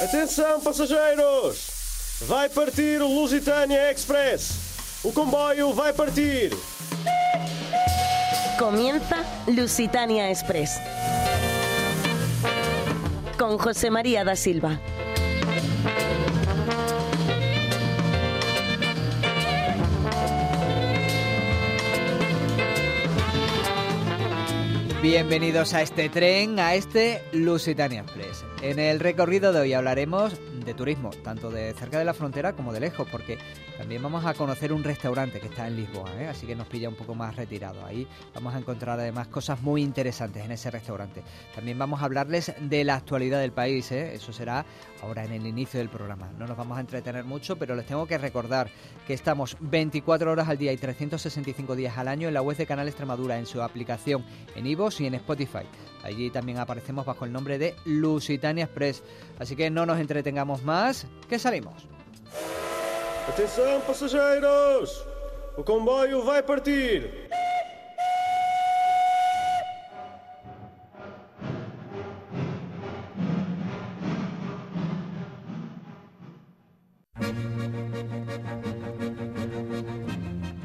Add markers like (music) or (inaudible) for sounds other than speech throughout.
Atenção, passageiros! Vai partir o Lusitânia Express. O comboio vai partir. Comienza Lusitania Express. Con José María da Silva. Bienvenidos a este tren, a este Lusitania Express. En el recorrido de hoy hablaremos de turismo, tanto de cerca de la frontera como de lejos, porque también vamos a conocer un restaurante que está en Lisboa, ¿eh? así que nos pilla un poco más retirado. Ahí vamos a encontrar además cosas muy interesantes en ese restaurante. También vamos a hablarles de la actualidad del país, ¿eh? eso será ahora en el inicio del programa. No nos vamos a entretener mucho, pero les tengo que recordar que estamos 24 horas al día y 365 días al año en la web de Canal Extremadura, en su aplicación, en iVoox y en Spotify. Allí también aparecemos bajo el nombre de Lusitania Express. Así que no nos entretengamos más, que salimos. Atenção, passageiros! O comboio vai partir.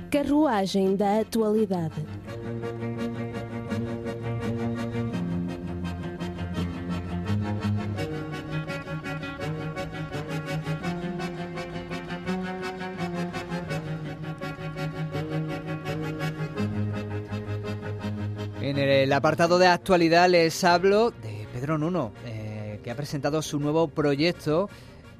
Carruagem da Atualidade. En el apartado de actualidad les hablo de Pedro Nuno, eh, que ha presentado su nuevo proyecto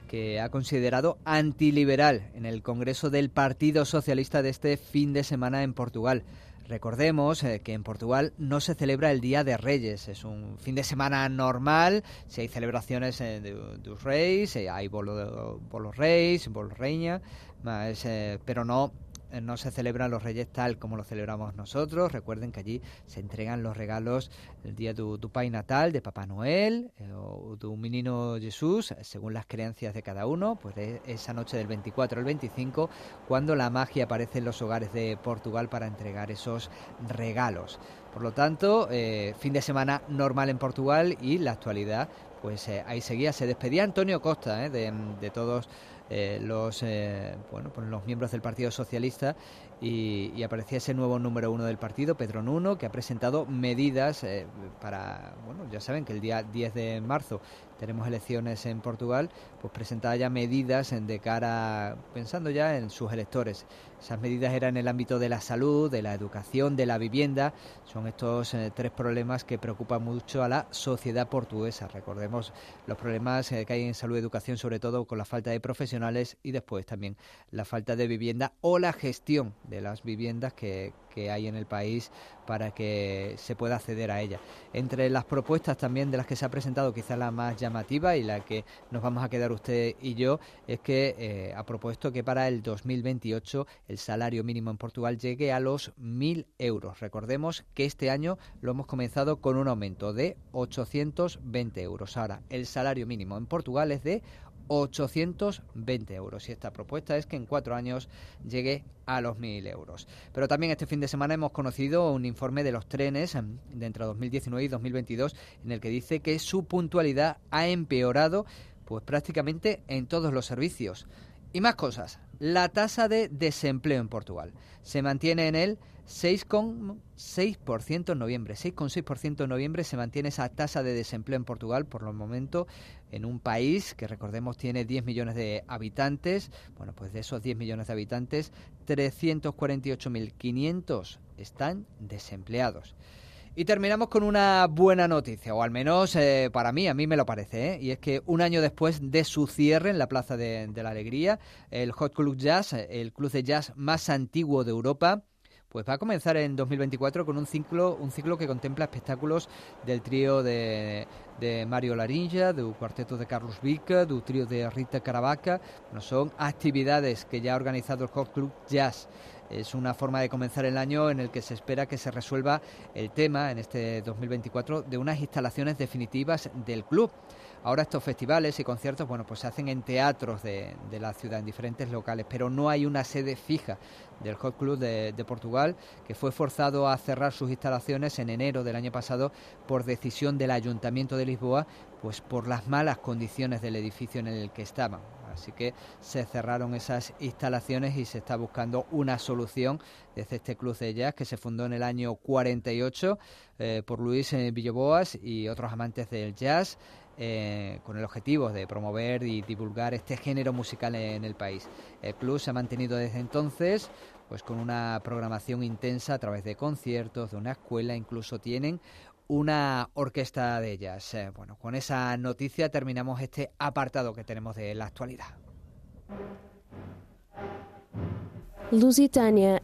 que ha considerado antiliberal en el Congreso del Partido Socialista de este fin de semana en Portugal. Recordemos eh, que en Portugal no se celebra el Día de Reyes, es un fin de semana normal, si hay celebraciones eh, de, de reyes, eh, hay bolo, bolo reis, bolo reina, pero no no se celebran los reyes tal como lo celebramos nosotros. Recuerden que allí se entregan los regalos el día de tu, tu Pai Natal, de Papá Noel eh, o tu menino Jesús, eh, según las creencias de cada uno. Pues esa noche del 24 al 25, cuando la magia aparece en los hogares de Portugal para entregar esos regalos. Por lo tanto, eh, fin de semana normal en Portugal y la actualidad, pues eh, ahí seguía. Se despedía Antonio Costa eh, de, de todos eh, los eh, bueno pues los miembros del Partido Socialista y, aparecía ese nuevo número uno del partido, Pedro Nuno, que ha presentado medidas eh, para, bueno, ya saben que el día 10 de marzo tenemos elecciones en Portugal, pues presentaba ya medidas de cara, pensando ya en sus electores. Esas medidas eran en el ámbito de la salud, de la educación, de la vivienda. Son estos eh, tres problemas que preocupan mucho a la sociedad portuguesa. Recordemos los problemas eh, que hay en salud y educación, sobre todo con la falta de profesionales y después también la falta de vivienda o la gestión de las viviendas que, que hay en el país para que se pueda acceder a ella. Entre las propuestas también de las que se ha presentado, quizá la más llamativa y la que nos vamos a quedar usted y yo, es que eh, ha propuesto que para el 2028 el salario mínimo en Portugal llegue a los 1.000 euros. Recordemos que este año lo hemos comenzado con un aumento de 820 euros. Ahora, el salario mínimo en Portugal es de 820 euros. Y esta propuesta es que en cuatro años llegue a los 1.000 euros. Pero también este fin de semana hemos conocido un informe de los trenes de entre 2019 y 2022 en el que dice que su puntualidad ha empeorado pues prácticamente en todos los servicios. Y más cosas. La tasa de desempleo en Portugal se mantiene en el 6,6% en noviembre. 6,6% en noviembre se mantiene esa tasa de desempleo en Portugal por el momento en un país que recordemos tiene 10 millones de habitantes. Bueno, pues de esos 10 millones de habitantes, 348.500 están desempleados. Y terminamos con una buena noticia, o al menos eh, para mí, a mí me lo parece, ¿eh? y es que un año después de su cierre en la Plaza de, la Alegría, el Hot Club Jazz, el club de jazz más antiguo de Europa, pues va a comenzar en 2024 con un ciclo, un ciclo que contempla espectáculos del trío de, de Mario Larinja, del cuarteto de Carlos Vica, del trío de Rita Caravaca. Son actividades que ya ha organizado el Hot Club Jazz Es una forma de comenzar el año en el que se espera que se resuelva el tema en este 2024 de unas instalaciones definitivas del club. Ahora estos festivales y conciertos, bueno, pues se hacen en teatros de, la ciudad, en diferentes locales, pero no hay una sede fija del Hot Club de, Portugal, que fue forzado a cerrar sus instalaciones en enero del año pasado por decisión del Ayuntamiento de Lisboa, pues por las malas condiciones del edificio en el que estaban. Así que se cerraron esas instalaciones y se está buscando una solución desde este club de jazz que se fundó en el año 48 eh, por Luis eh, Villoboas y otros amantes del jazz. Eh, con el objetivo de promover y divulgar este género musical en el país. El club se ha mantenido desde entonces pues con una programación intensa a través de conciertos, de una escuela, incluso tienen una orquesta de ellas. Eh, bueno, con esa noticia terminamos este apartado que tenemos de la actualidad. Lusitania,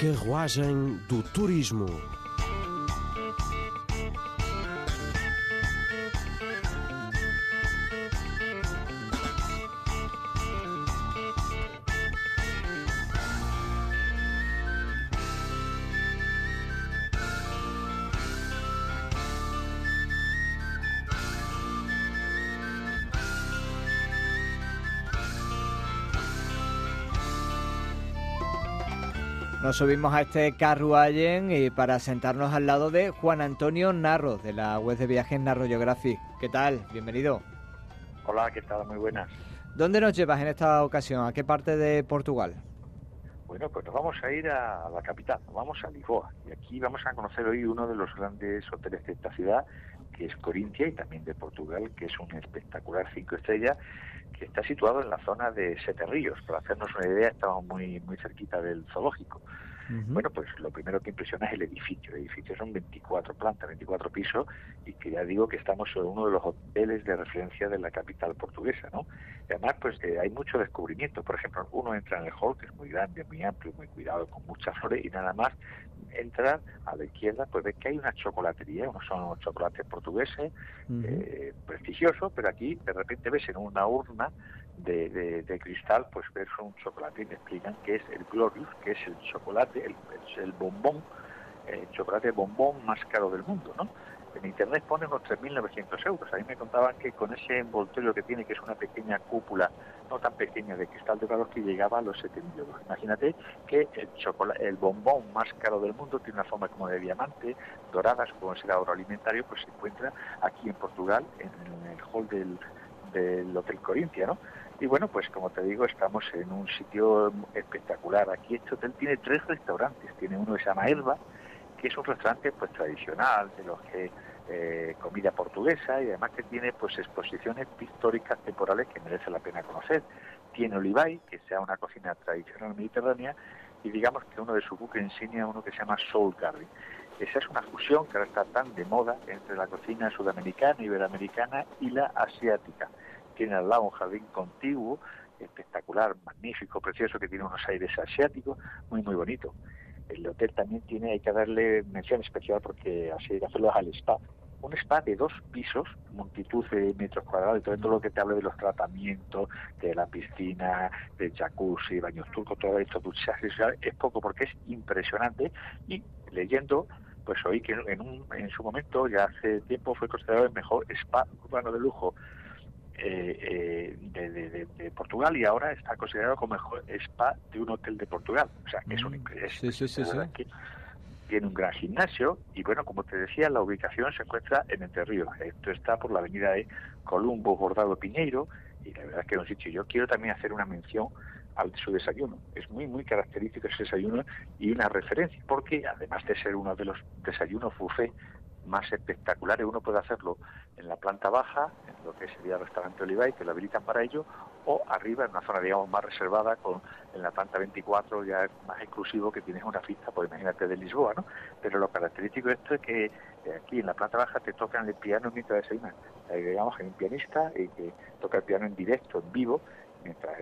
Carruagem do Turismo. Nos subimos a este carruaje y para sentarnos al lado de Juan Antonio Narro, de la web de viajes Narro Geographic. ¿Qué tal? Bienvenido. Hola, ¿qué tal? Muy buenas. ¿Dónde nos llevas en esta ocasión? ¿A qué parte de Portugal? Bueno, pues nos vamos a ir a la capital, vamos a Lisboa. Y aquí vamos a conocer hoy uno de los grandes hoteles de esta ciudad, que es Corintia y también de Portugal, que es un espectacular cinco estrellas que está situado en la zona de Sete Ríos. Para hacernos una idea, estamos muy, muy cerquita del zoológico. Bueno, pues lo primero que impresiona es el edificio. El edificio son 24 plantas, 24 pisos, y que ya digo que estamos en uno de los hoteles de referencia de la capital portuguesa, ¿no? Y además, pues eh, hay mucho descubrimiento. Por ejemplo, uno entra en el hall, que es muy grande, muy amplio, muy cuidado, con muchas flores, y nada más entrar a la izquierda, pues ves que hay una chocolatería, unos son unos chocolates portugueses, eh, prestigiosos, pero aquí de repente ves en una urna de, de, cristal, pues ves un chocolate y me explican que es el Glorious, que es el chocolate, el, el bombón, el chocolate bombón más caro del mundo, ¿no? En internet pone unos 3.900 euros. A mí me contaban que con ese envoltorio que tiene, que es una pequeña cúpula, no tan pequeña, de cristal de valor que llegaba a los 7.000 euros. Imagínate que el, chocolate, el bombón más caro del mundo tiene una forma como de diamante, doradas, como será agroalimentario, pues se encuentra aquí en Portugal, en el hall del, del Hotel Corintia, ¿no? Y bueno, pues como te digo, estamos en un sitio espectacular. Aquí este hotel tiene tres restaurantes. Tiene uno que se llama Herba, que es un restaurante pues tradicional, de los que eh, comida portuguesa y además que tiene pues exposiciones pictóricas temporales que merece la pena conocer. Tiene Olivay, que sea una cocina tradicional mediterránea, y digamos que uno de sus buques insignia uno que se llama Soul Curry. Esa es una fusión que ahora está tan de moda entre la cocina sudamericana, iberoamericana y la asiática tiene al lado un jardín contiguo, espectacular, magnífico, precioso, que tiene unos aires asiáticos, muy, muy bonito. El hotel también tiene, hay que darle mención especial porque así hay que hacerlo al spa. Un spa de dos pisos, multitud de metros cuadrados, y todo, todo lo que te hable de los tratamientos, de la piscina, de jacuzzi, baños turcos, todo esto, duchajes, es poco porque es impresionante. Y leyendo, pues oí que en, un, en su momento, ya hace tiempo, fue considerado el mejor spa urbano de lujo eh, eh, de, Portugal y ahora está considerado como mejor spa de un hotel de Portugal. O sea, que es un mm, tiene un gran gimnasio y bueno, como te decía, la ubicación se encuentra en Entre Ríos. Esto está por la avenida de Columbo, Bordado, Piñeiro y la verdad es que es un sitio. Yo quiero también hacer una mención al su desayuno. Es muy, muy característico ese desayuno y una referencia, porque además de ser uno de los desayunos buffet más espectaculares. Uno puede hacerlo en la planta baja, en lo que sería el restaurante Olivay, que lo habilitan para ello, o arriba en una zona, digamos, más reservada, con en la planta 24 ya más exclusivo, que tienes una fiesta, pues imagínate, de Lisboa, ¿no? Pero lo característico de esto es que eh, aquí en la planta baja te tocan el piano mientras desayunas. Eh, digamos, hay un pianista y que toca el piano en directo, en vivo, mientras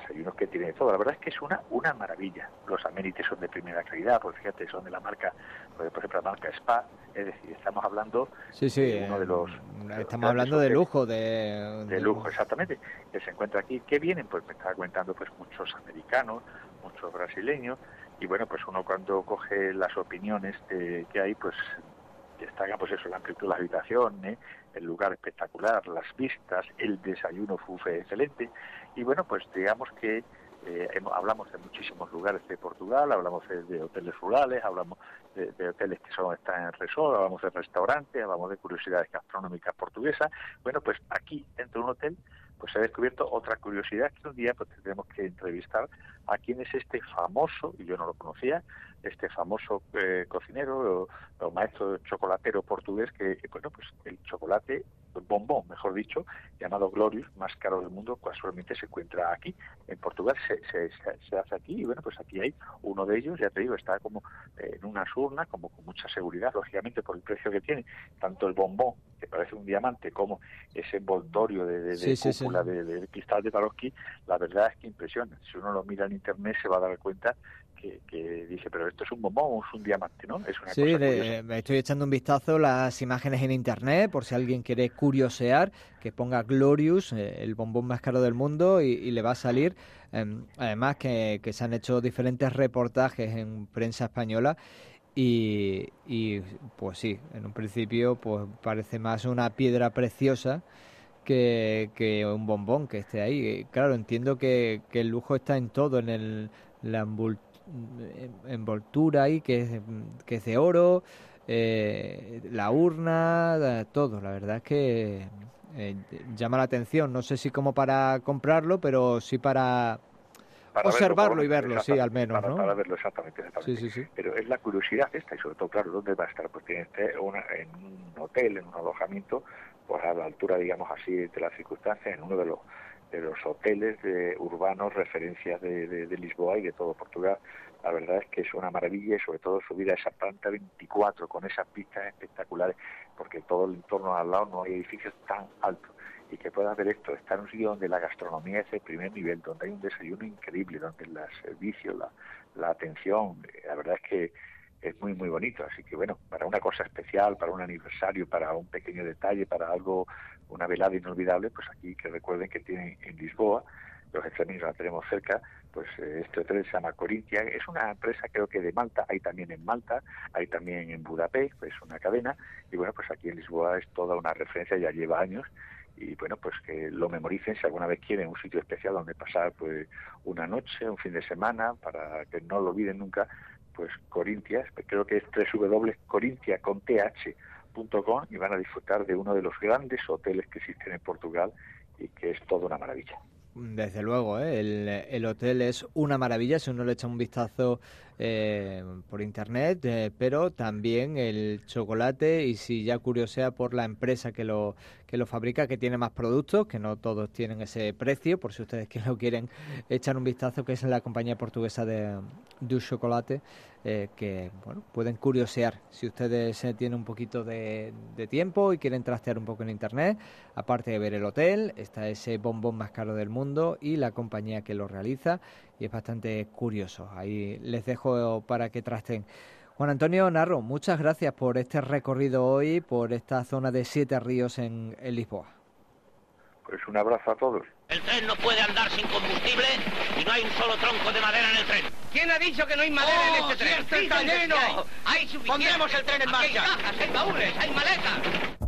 desayunos que tiene todo. La verdad es que es una una maravilla. Los amenities son de primera calidad, pues fíjate, son de la marca, por ejemplo, la marca Spa. Es decir, estamos hablando sí, sí, de uno de los... Estamos hablando de lujo, de, de... lujo, exactamente. Que se encuentra aquí. ¿Qué vienen? Pues me estaba comentando pues muchos americanos, muchos brasileños, y bueno, pues uno cuando coge las opiniones que hay, pues destaca pues eso, la amplitud de la habitación, ¿eh? el lugar espectacular, las vistas, el desayuno fue excelente y bueno, pues digamos que eh, hablamos de muchísimos lugares de Portugal, hablamos de, hoteles rurales, hablamos de, hoteles que solo están en resort, hablamos de restaurantes, hablamos de curiosidades gastronómicas portuguesas. Bueno, pues aquí, dentro de un hotel, pues se ha descubierto otra curiosidad que un día pues tendremos que entrevistar a quién es este famoso, y yo no lo conocía, este famoso eh, cocinero o, maestro chocolatero portugués que, bueno, pues el chocolate bombón, mejor dicho, llamado Glorious, más caro del mundo, casualmente se encuentra aquí. En Portugal se, se, hace aquí y bueno, pues aquí hay uno de ellos, ya te digo, está como en una urna, como con mucha seguridad, lógicamente por el precio que tiene, tanto el bombón, que parece un diamante, como ese envoltorio de, de, cúpula de, cristal de Taroski, la verdad es que impresiona. Si uno lo mira en internet se va a dar cuenta que, dice, pero esto es un bombón o es un diamante, ¿no? Es una sí, me estoy echando un vistazo las imágenes en internet, por si alguien quiere curiosear, que ponga Glorious, eh, el bombón más caro del mundo, y, le va a salir. Em, además que, se han hecho diferentes reportajes en prensa española y, y, pues sí, en un principio pues parece más una piedra preciosa que, que un bombón que esté ahí. Claro, entiendo que, que el lujo está en todo, en el, la envoltura ahí que es, que es de oro, eh, la urna, todo. La verdad es que eh, llama la atención. No sé si como para comprarlo, pero sí para, observarlo y verlo, sí, al menos. Para, para verlo exactamente, Pero es la curiosidad esta y sobre todo, claro, ¿dónde va a estar? Pues tiene una, en un hotel, en un alojamiento, pues a la altura, digamos así, de las circunstancias, en uno de los de los hoteles de, urbanos, referencias de, Lisboa y de todo Portugal. La verdad es que es una maravilla y sobre todo subir a esa planta 24 con esas pistas espectaculares, porque todo el entorno al lado no hay edificios tan altos y que puedas ver esto, estar en un sitio donde la gastronomía es de primer nivel, donde hay un desayuno increíble, donde el servicio, la, la atención, la verdad es que es muy muy bonito así que bueno para una cosa especial para un aniversario para un pequeño detalle para algo una velada inolvidable, pues aquí que recuerden que tienen en Lisboa, los extremeños la tenemos cerca, pues eh, este hotel se llama Corintia, es una empresa creo que de Malta, hay también en Malta, hay también en Budapest, pues una cadena, y bueno, pues aquí en Lisboa es toda una referencia, ya lleva años, y bueno, pues que lo memoricen si alguna vez quieren un sitio especial donde pasar pues una noche, un fin de semana, para que no lo olviden nunca, pues Corintia, creo que es www.corintia con th y van a disfrutar de uno de los grandes hoteles que existen en Portugal y que es toda una maravilla. Desde luego, ¿eh? el, hotel es una maravilla si uno le echa un vistazo eh, por internet, eh, pero también el chocolate y si ya curiosea por la empresa que lo que lo fabrica, que tiene más productos, que no todos tienen ese precio, por si ustedes (laughs) que lo quieren echar un vistazo, que es la compañía portuguesa de Du Chocolate, eh, que bueno, pueden curiosear. Si ustedes tienen un poquito de, tiempo y quieren trastear un poco en internet, aparte de ver el hotel, está ese bombón más caro del mundo y la compañía que lo realiza y es bastante curioso. Ahí les dejo para que trasten. Juan Antonio Narro, muchas gracias por este recorrido hoy, por esta zona de Siete Ríos en, Lisboa. Pues un abrazo a todos. El tren no puede andar sin combustible y no hay un solo tronco de madera en el tren. ¿Quién ha dicho que no hay madera en oh, este tren? ¡Sí, está lleno! Hay, suficiente. Pondremos el tren en marcha. Hay cajas, hay baúles, hay maletas.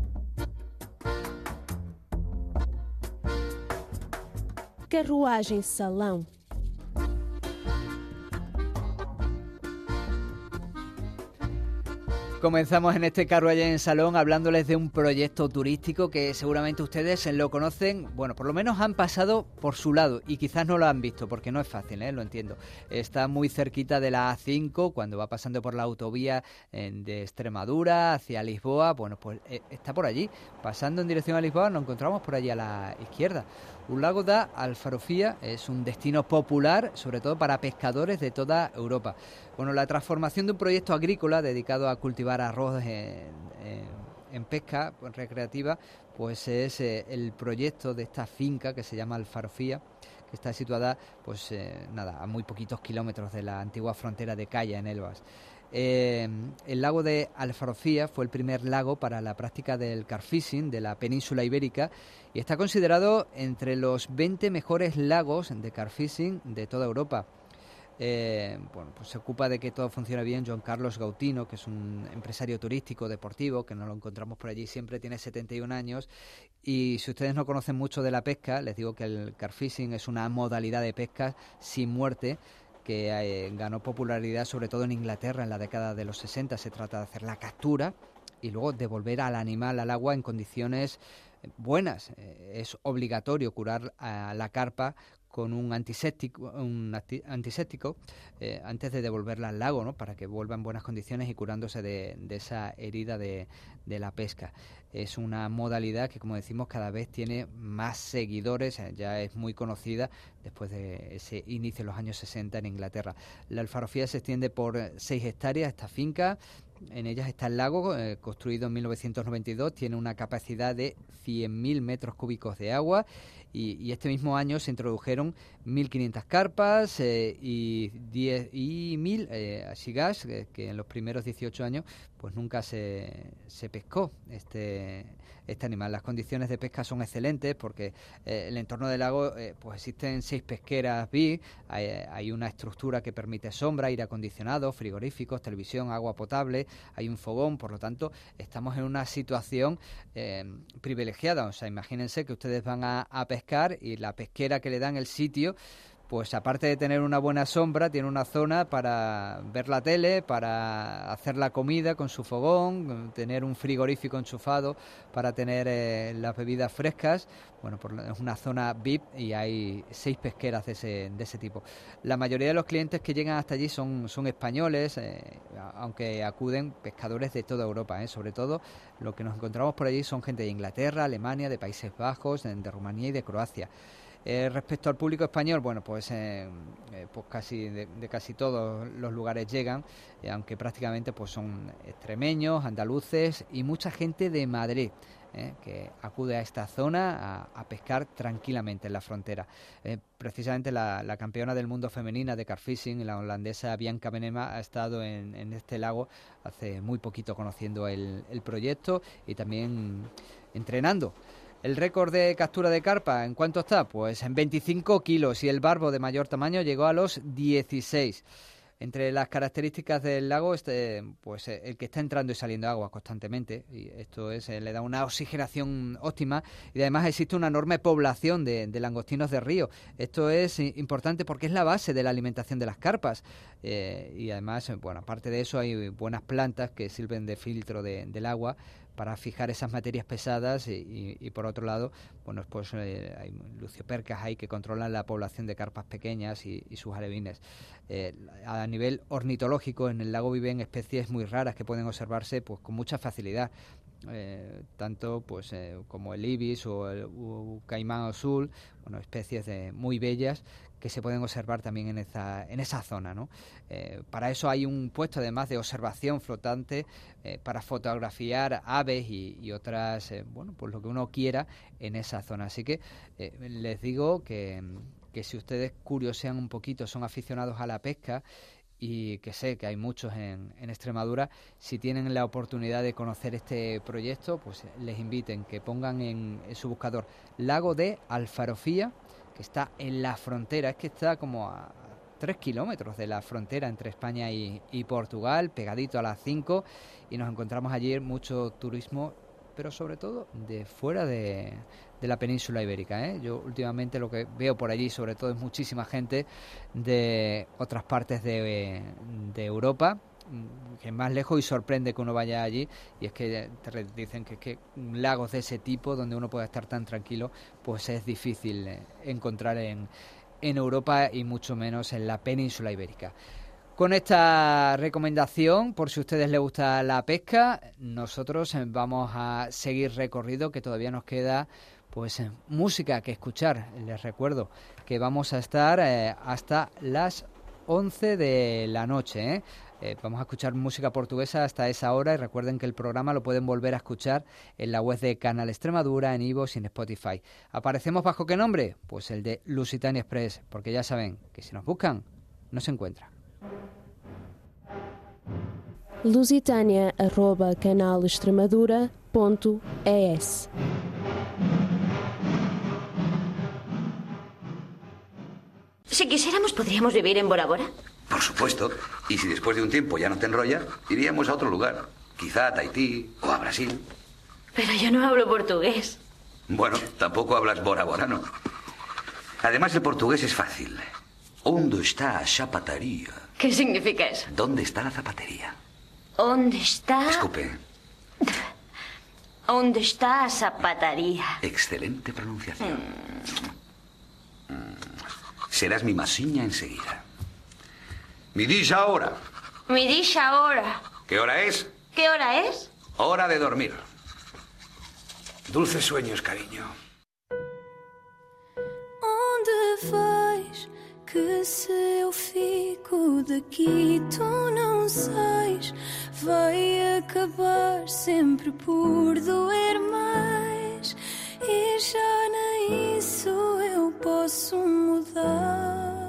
Carruagem Salão Comenzamos en este allá en Salón hablándoles de un proyecto turístico que seguramente ustedes lo conocen, bueno, por lo menos han pasado por su lado y quizás no lo han visto porque no es fácil, ¿eh? lo entiendo. Está muy cerquita de la A5 cuando va pasando por la autovía de Extremadura hacia Lisboa, bueno, pues eh, está por allí, pasando en dirección a Lisboa nos encontramos por allí a la izquierda. Un lago da Alfarofía es un destino popular, sobre todo para pescadores de toda Europa. Bueno, la transformación de un proyecto agrícola dedicado a cultivar arroz en, pesca recreativa, pues es eh, el proyecto de esta finca que se llama Alfarofía, que está situada, pues eh, nada, a muy poquitos kilómetros de la antigua frontera de Calla, en Elvas. Eh, el lago de Alfarofía fue el primer lago para la práctica del carfishing de la península ibérica y está considerado entre los 20 mejores lagos de carfishing de toda Europa. Eh, bueno, pues se ocupa de que todo funcione bien John Carlos Gautino, que es un empresario turístico deportivo, que nos lo encontramos por allí siempre, tiene 71 años. Y si ustedes no conocen mucho de la pesca, les digo que el carfishing es una modalidad de pesca sin muerte que eh, ganó popularidad sobre todo en Inglaterra en la década de los 60. Se trata de hacer la captura y luego devolver al animal al agua en condiciones buenas. Eh, es obligatorio curar a la carpa con un antiséptico, antiséptico eh, antes de devolverla al lago, ¿no? para que vuelva en buenas condiciones y curándose de, esa herida de, la pesca. Es una modalidad que, como decimos, cada vez tiene más seguidores, eh, ya es muy conocida después de ese inicio en los años 60 en Inglaterra. La alfarofía se extiende por 6 hectáreas, esta finca, en ellas está el lago, eh, construido en 1992, tiene una capacidad de 100.000 metros cúbicos de agua y, este mismo año se introdujeron 1.500 carpas eh, y, 10, y 1.000 eh, que en los primeros 18 años pues nunca se, se pescó este, este animal. Las condiciones de pesca son excelentes porque eh, el entorno del lago eh, pues existen seis pesqueras BIG, hay, una estructura que permite sombra, aire acondicionado, frigoríficos, televisión, agua potable, hay un fogón, por lo tanto estamos en una situación eh, privilegiada. O sea, imagínense que ustedes van a, a pescar y la pesquera que le dan el sitio pues aparte de tener una buena sombra, tiene una zona para ver la tele, para hacer la comida con su fogón, tener un frigorífico enchufado para tener eh, las bebidas frescas. Bueno, es una zona VIP y hay seis pesqueras de ese, de ese tipo. La mayoría de los clientes que llegan hasta allí son, son españoles, eh, aunque acuden pescadores de toda Europa. Eh. Sobre todo lo que nos encontramos por allí son gente de Inglaterra, Alemania, de Países Bajos, de Rumanía y de Croacia. Eh, respecto al público español, bueno, pues, eh, eh, pues casi de, casi todos los lugares llegan, aunque prácticamente pues son extremeños, andaluces y mucha gente de Madrid. que acude a esta zona a, pescar tranquilamente en la frontera. precisamente la, campeona del mundo femenina de carfishing, la holandesa Bianca Benema, ha estado en, este lago hace muy poquito conociendo el proyecto y también entrenando. El récord de captura de carpa, ¿en cuánto está? Pues en 25 kilos y el barbo de mayor tamaño llegó a los 16. Entre las características del lago, este, pues eh, el que está entrando y saliendo agua constantemente, y esto es, eh, le da una oxigenación óptima, y además existe una enorme población de, langostinos de río. Esto es importante porque es la base de la alimentación de las carpas, eh, y además, bueno, aparte de eso hay buenas plantas que sirven de filtro del agua, para fijar esas materias pesadas y, por otro lado, bueno, pues eh, hay luciopercas ahí que controlan la población de carpas pequeñas y, sus alevines. Eh, a nivel ornitológico, en el lago viven especies muy raras que pueden observarse pues con mucha facilidad. Eh, tanto pues como el ibis o el caimán azul, bueno, especies de, muy bellas que se pueden observar también en esa, en esa zona. ¿no? Eh, para eso hay un puesto además de observación flotante eh, para fotografiar aves y, otras, eh, bueno, pues lo que uno quiera en esa zona. Así que les digo que, que si ustedes curiosean un poquito, son aficionados a la pesca, y que sé que hay muchos en, en, Extremadura, si tienen la oportunidad de conocer este proyecto, pues les inviten que pongan en su buscador Lago de Alfarofía está en la frontera, es que está como a tres kilómetros de la frontera entre España y, Portugal, pegadito a las 5, y nos encontramos allí mucho turismo, pero sobre todo de fuera de, la península ibérica. ¿eh? Yo últimamente lo que veo por allí, sobre todo, es muchísima gente de otras partes de Europa que más lejos y sorprende que uno vaya allí y es que te dicen que, que lagos de ese tipo donde uno pueda estar tan tranquilo pues es difícil eh, encontrar en, en Europa y mucho menos en la península ibérica. Con esta recomendación, por si a ustedes les gusta la pesca, nosotros eh, vamos a seguir recorrido que todavía nos queda pues eh, música que escuchar. Les recuerdo que vamos a estar hasta las 11 de la noche. Vamos a escuchar música portuguesa hasta esa hora y recuerden que el programa lo pueden volver a escuchar en la web de Canal Extremadura, en Ivo y en Spotify. ¿Aparecemos bajo qué nombre? Pues el de Lusitania Express, porque ya saben que si nos buscan, no se encuentra. lusitania arroba canalextremadura.es Si quisiéramos, podríamos vivir en Bora Bora. Por supuesto. Y si después de un tiempo ya no te enrolla, iríamos a otro lugar. Quizá a Tahití o a Brasil. Pero yo no hablo portugués. Bueno, tampoco hablas bora borano. Además, el portugués es fácil. ¿Dónde está a zapataría? ¿Qué significa eso? ¿Dónde está la zapatería? ¿Dónde está? Escupe. ¿Dónde está a zapataría? Excelente pronunciación. Mm. Serás mi masiña enseguida. Mi dice ahora. Me dice ahora. ¿Qué hora es? ¿Qué hora es? Hora de dormir. Dulces sueños, cariño. Onde vais que se eu fico daqui tu não sais? Vai acabar sempre por doer mais e já nem isso eu posso mudar.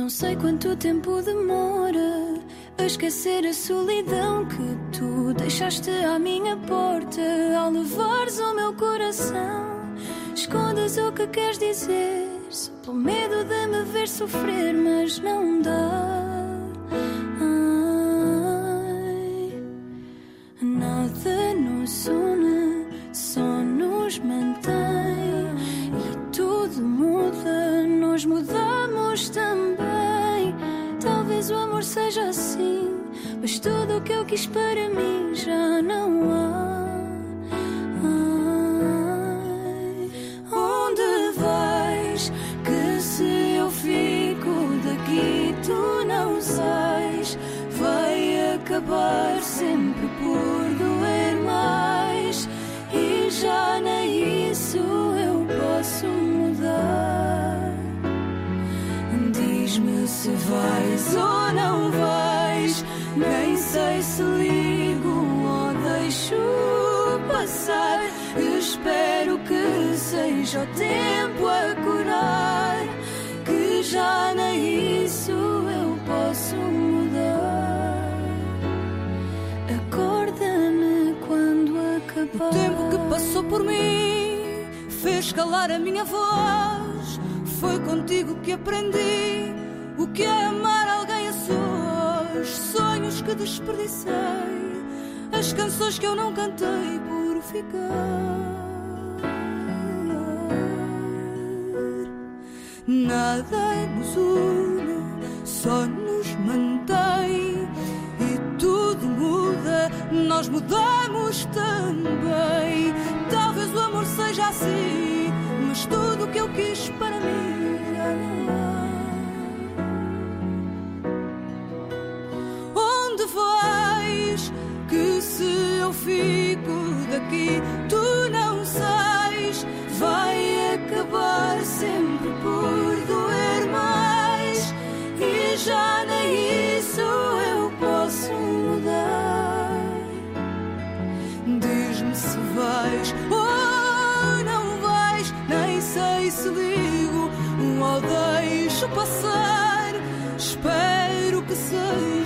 Não sei quanto tempo demora a esquecer a solidão que tu deixaste à minha porta ao levares o meu coração. Escondes o que queres dizer, só pelo medo de me ver sofrer, mas não dá. Ai, nada nos une, só nos mantém e tudo muda, nós mudamos também. O amor seja assim, mas tudo o que eu quis para mim já não há. Ai, onde vais? Que se eu fico daqui, tu não sais. Vai acabar sempre por doer mais. E já nem isso eu posso mudar. Se vais ou não vais. Nem sei se ligo ou deixo passar. Espero que seja o tempo a curar. Que já nem isso eu posso mudar. Acorda-me quando acabar. O tempo que passou por mim fez calar a minha voz. Foi contigo que aprendi o que é amar alguém a sós. Sonhos que desperdicei, as canções que eu não cantei por ficar. Nada nos une, só nos mantém. E tudo muda, nós mudamos também. Talvez o amor seja assim, mas tudo o que eu quis para mim não fico daqui, tu não sais. Vai acabar sempre por doer mais. E já nem isso eu posso mudar. Diz-me se vais ou não vais. Nem sei se ligo ou deixo passar. Espero que seja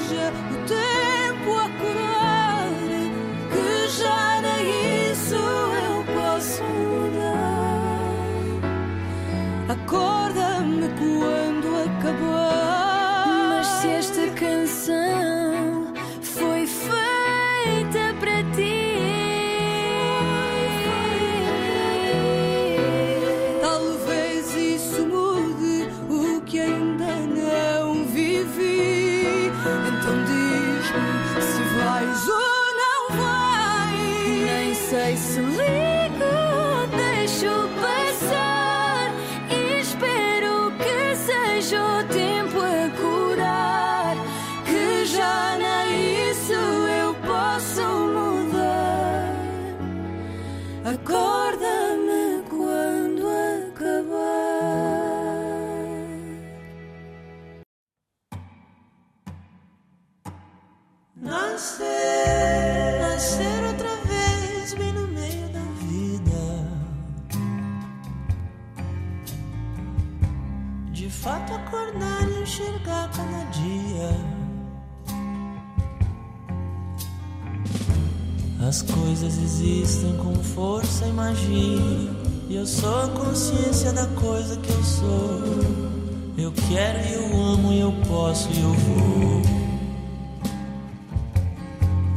quero, eu amo, e eu posso e eu vou.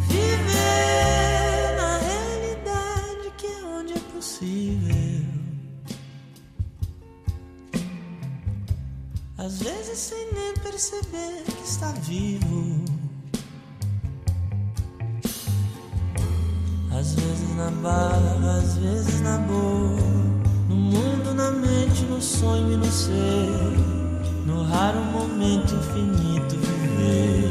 Viver na realidade que é onde é possível. Às vezes sem nem perceber que está vivo. Às vezes na barra, às vezes na boa. No mundo, na mente, no sonho e no ser no raro momento finito viver.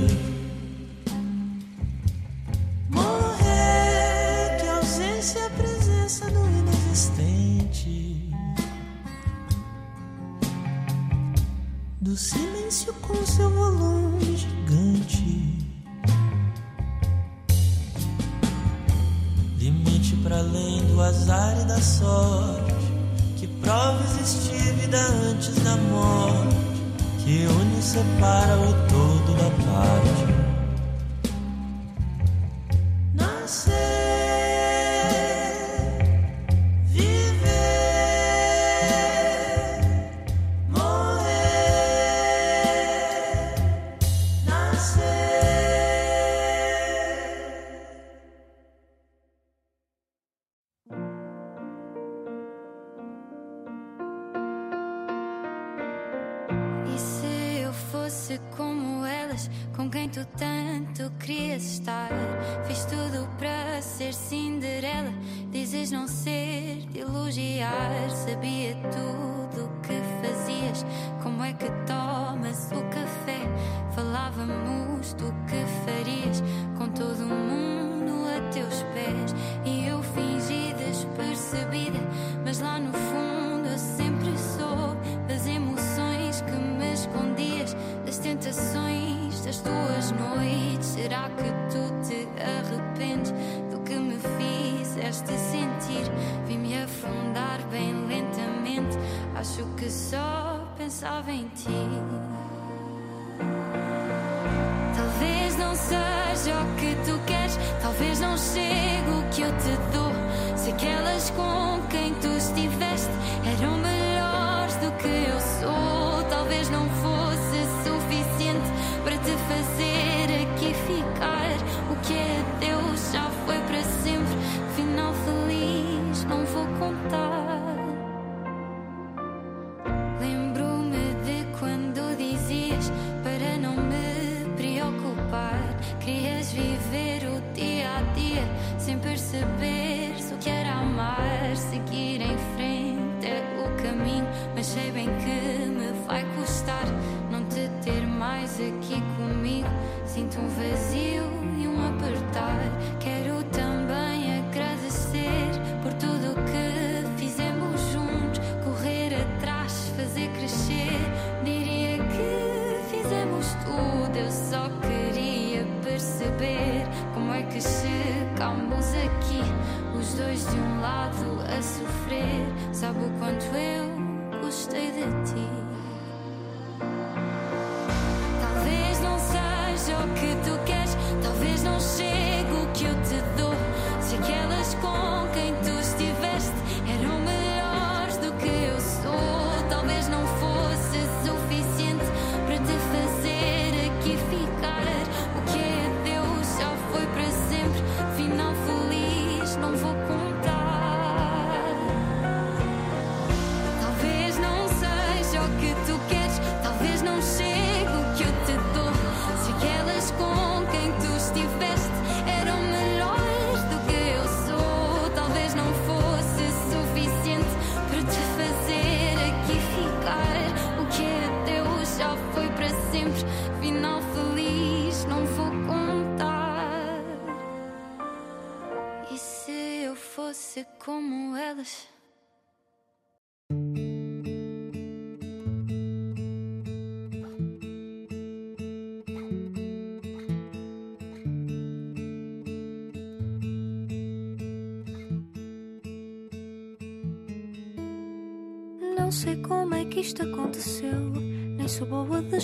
que tomas o café. Falávamos do que farias com todo mundo a teus pés. eu te dou, com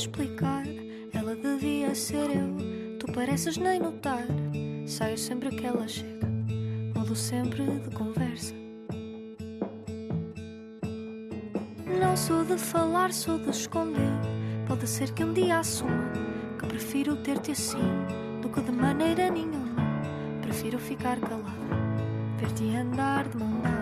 explicar. Ela devia ser eu, tu pareces nem notar. Saio sempre que ela chega, mudo sempre de conversa. Não sou de falar, sou de esconder. Pode ser que um dia assuma que prefiro ter-te assim do que de maneira nenhuma. Prefiro ficar calada, ver-te andar de mão dada.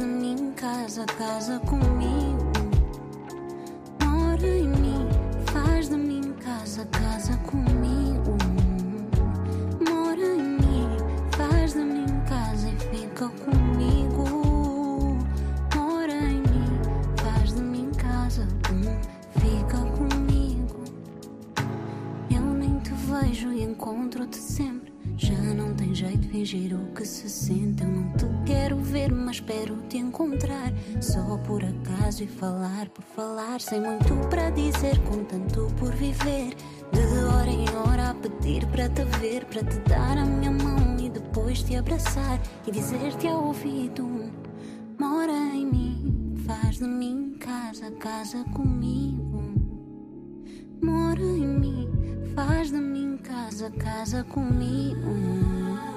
De mim casa, casa comigo. Mora em mim, faz de mim casa, casa comigo. Mora em mim, faz de mim casa e fica comigo. Mora em mim, faz de mim casa, fica comigo. Eu nem te vejo e encontro-te sempre. Já jeito fingir o que se sente. Eu não te quero ver, mas espero te encontrar. Só por acaso e falar por falar. Sem muito para dizer, com tanto por viver. De hora em hora a pedir para te ver, para te dar a minha mão e depois te abraçar e dizer-te ao ouvido: Mora em mim, faz de mim casa, casa comigo. Mora em mim, faz de mim casa, casa comigo.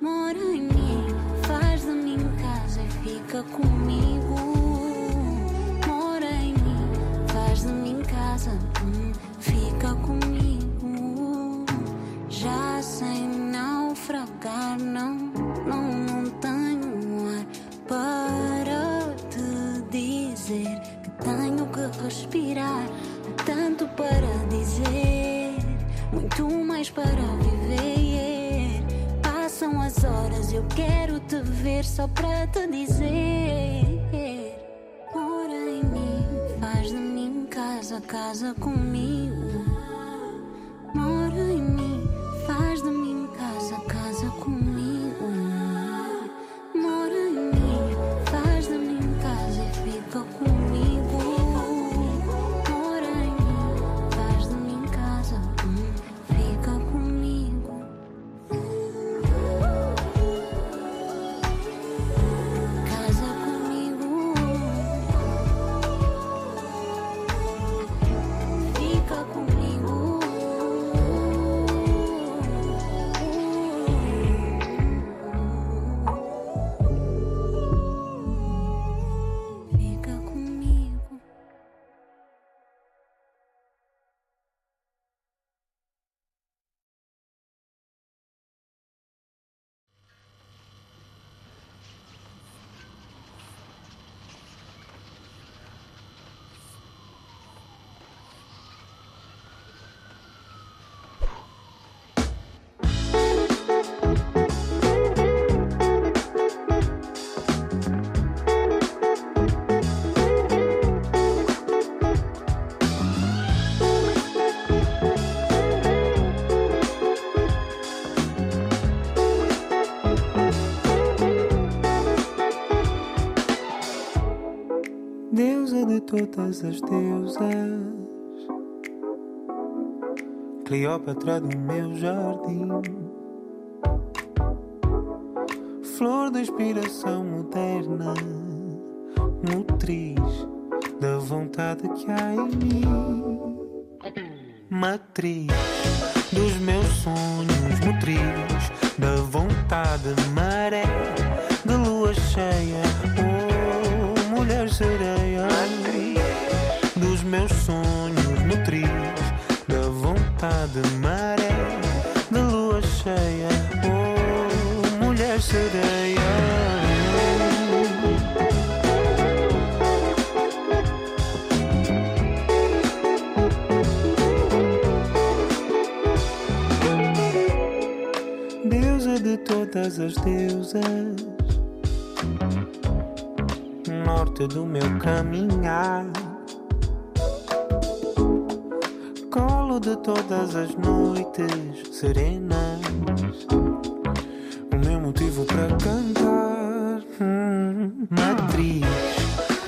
Mora em mim, faz de mim casa e fica comigo. Mora em mim, faz de mim casa, hum, fica comigo. Já sem naufragar, não, não, não tenho ar para te dizer que tenho que respirar. Tanto para dizer, muito mais para viver. Passam as horas, eu quero te ver só para te dizer. Ora em mim, faz de mim casa, casa comigo. Mora em mim, todas as deusas, Cleópatra do meu jardim, flor da inspiração moderna, nutriz da vontade que há em mim, matriz dos meus sonhos, motriz da vontade, maré. De lua cheia, meus sonhos, motriz da vontade, maré de lua cheia, oh mulher sereia. Deusa de todas as deusas, norte do meu caminhar, de todas as noites serenas, o meu motivo para cantar, hum, matriz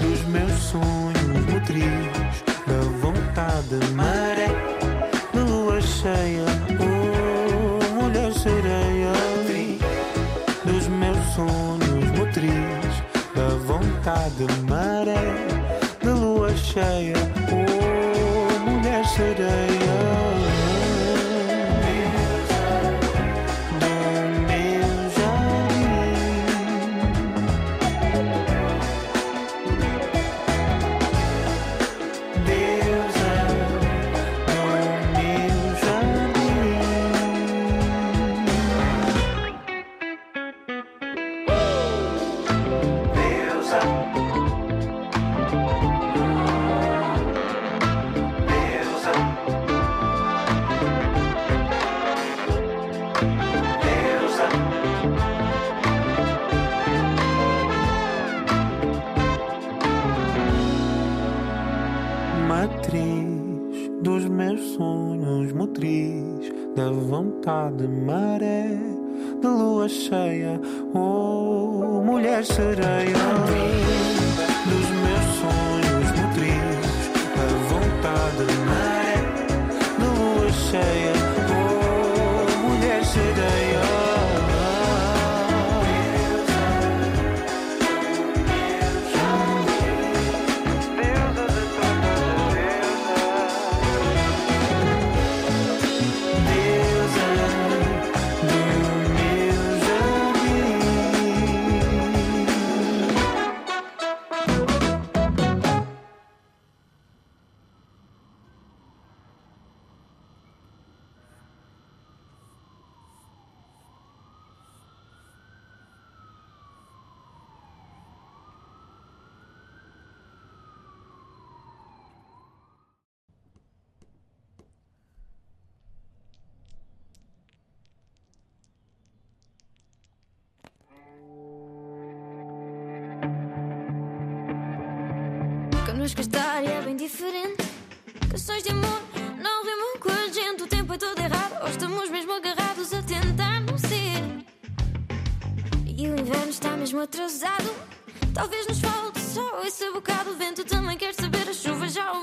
dos meus sonhos, motriz da vontade, maré lua cheia, oh mulher sereia dos meus sonhos, motriz da vontade, maré de lua cheia, temos que estar e é bem diferente. Canções de amor não rimam com a gente. O tempo é todo errado, ou estamos mesmo agarrados a tentar não ser. E o inverno está mesmo atrasado. Talvez nos falte só esse bocado. O vento também quer saber, a chuva já o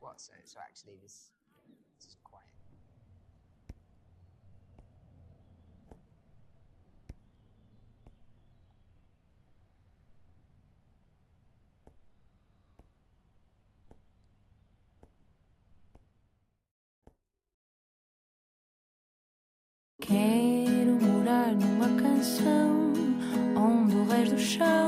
What? So, so actually, this, this is quiet. Quero morar numa canção onde o resto do chão.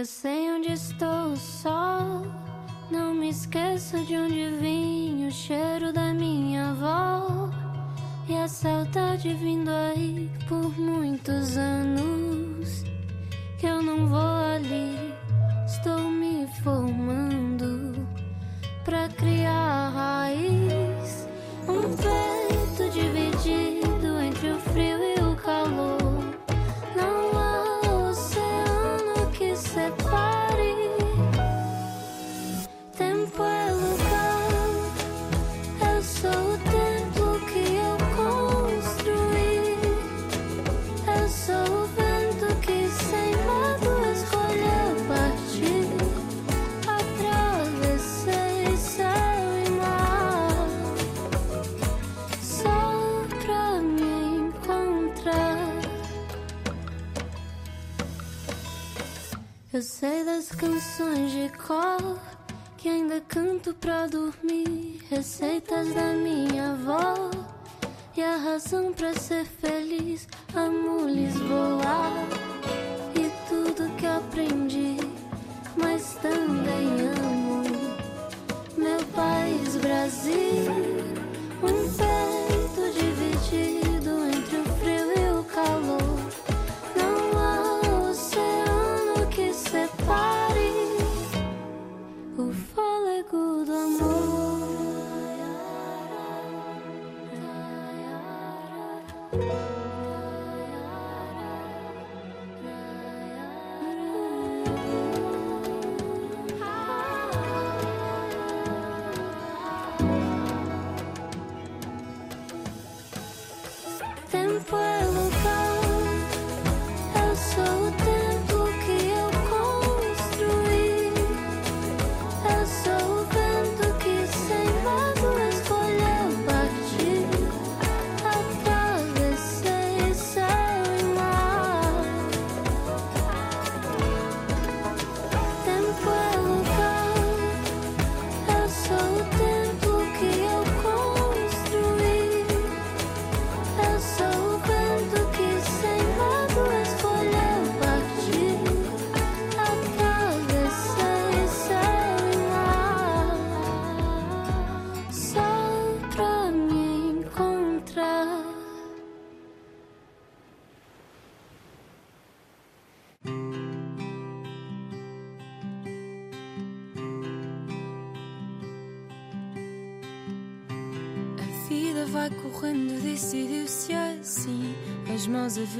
Eu sei onde estou só. Não me esqueço de onde vim, o cheiro da minha avó. E a saudade vindo aí por muitos anos. Que eu não vou ali, estou me formando Eu sei das canções de cor que ainda canto pra dormir, receitas da minha avó e a razão pra ser feliz. Amo Lisboa e tudo que aprendi, mas também amo meu país Brasil. Um peito dividido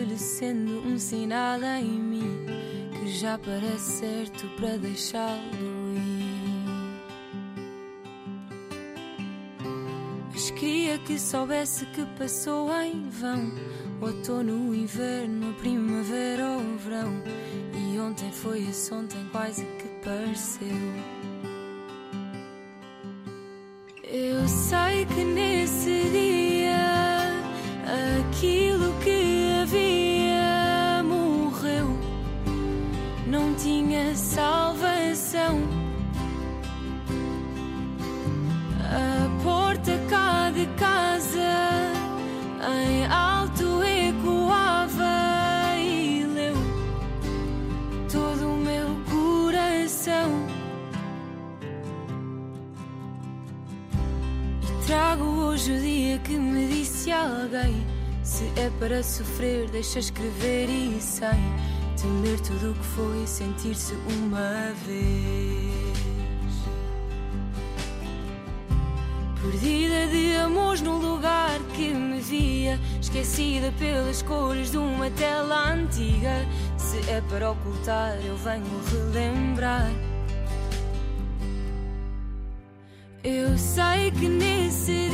envelhecendo, um sinal em mim que já parece certo para deixá-lo ir. Mas queria que soubesse que passou em vão. O outono, o inverno, a primavera ou o verão. E ontem foi esse ontem quase que pareceu. Eu sei que nesse dia aquilo que alguém: Se é para sofrer, deixa escrever e sem temer tudo o que foi, sentir-se uma vez. Perdida de amores no lugar que me via, esquecida pelas cores de uma tela antiga. Se é para ocultar, eu venho relembrar. Eu sei que nesse